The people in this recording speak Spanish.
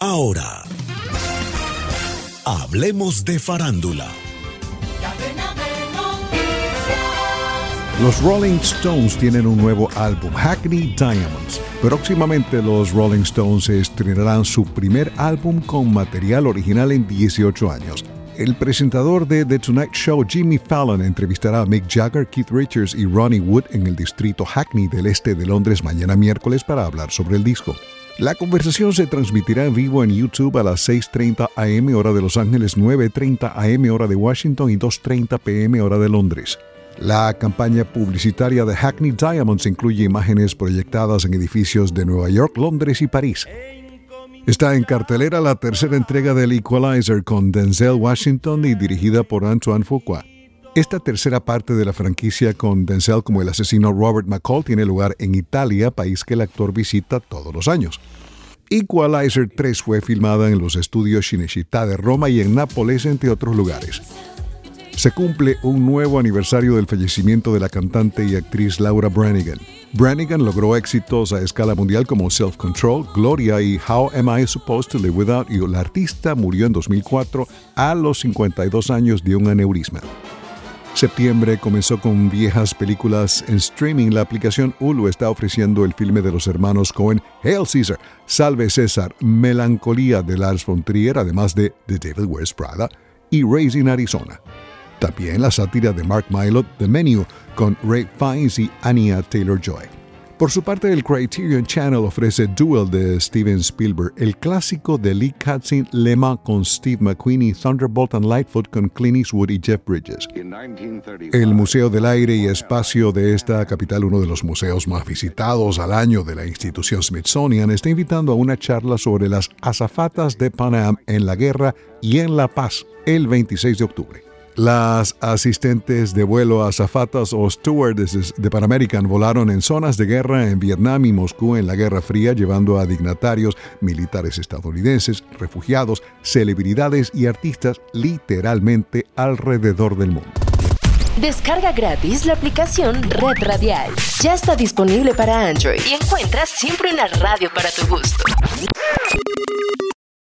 Ahora, hablemos de farándula. Los Rolling Stones tienen un nuevo álbum, Hackney Diamonds. Próximamente los Rolling Stones estrenarán su primer álbum con material original en 18 años. El presentador de The Tonight Show, Jimmy Fallon, entrevistará a Mick Jagger, Keith Richards y Ronnie Wood en el distrito Hackney del este de Londres mañana miércoles para hablar sobre el disco. La conversación se transmitirá en vivo en YouTube a las 6.30 am hora de Los Ángeles, 9.30 am hora de Washington y 2.30 pm hora de Londres. La campaña publicitaria de Hackney Diamonds incluye imágenes proyectadas en edificios de Nueva York, Londres y París. Está en cartelera la tercera entrega del Equalizer con Denzel Washington y dirigida por Antoine Fuqua. Esta tercera parte de la franquicia con Denzel como el asesino Robert McCall tiene lugar en Italia, país que el actor visita todos los años. Equalizer 3 fue filmada en los estudios Cinecittà de Roma y en Nápoles, entre otros lugares se cumple un nuevo aniversario del fallecimiento de la cantante y actriz Laura Branigan. Branigan logró éxitos a escala mundial como Self Control, Gloria y How Am I Supposed to Live Without You. La artista murió en 2004 a los 52 años de un aneurisma. Septiembre comenzó con viejas películas en streaming. La aplicación Hulu está ofreciendo el filme de los hermanos Cohen, Hail Caesar, Salve César, Melancolía de Lars von Trier, además de The Devil Wears Prada y Raising Arizona. También la sátira de Mark Mylod, The Menu, con Ray Fiennes y Anya Taylor-Joy. Por su parte, el Criterion Channel ofrece Duel de Steven Spielberg, el clásico de Lee Katzin, Lema con Steve McQueen y Thunderbolt and Lightfoot con Clint Eastwood y Jeff Bridges. El Museo del Aire y Espacio de esta capital, uno de los museos más visitados al año de la institución Smithsonian, está invitando a una charla sobre las azafatas de Pan en la guerra y en la paz el 26 de octubre. Las asistentes de vuelo azafatas o stewardesses de Pan American volaron en zonas de guerra en Vietnam y Moscú en la Guerra Fría, llevando a dignatarios, militares estadounidenses, refugiados, celebridades y artistas literalmente alrededor del mundo. Descarga gratis la aplicación Red Radial. Ya está disponible para Android y encuentras siempre una radio para tu gusto.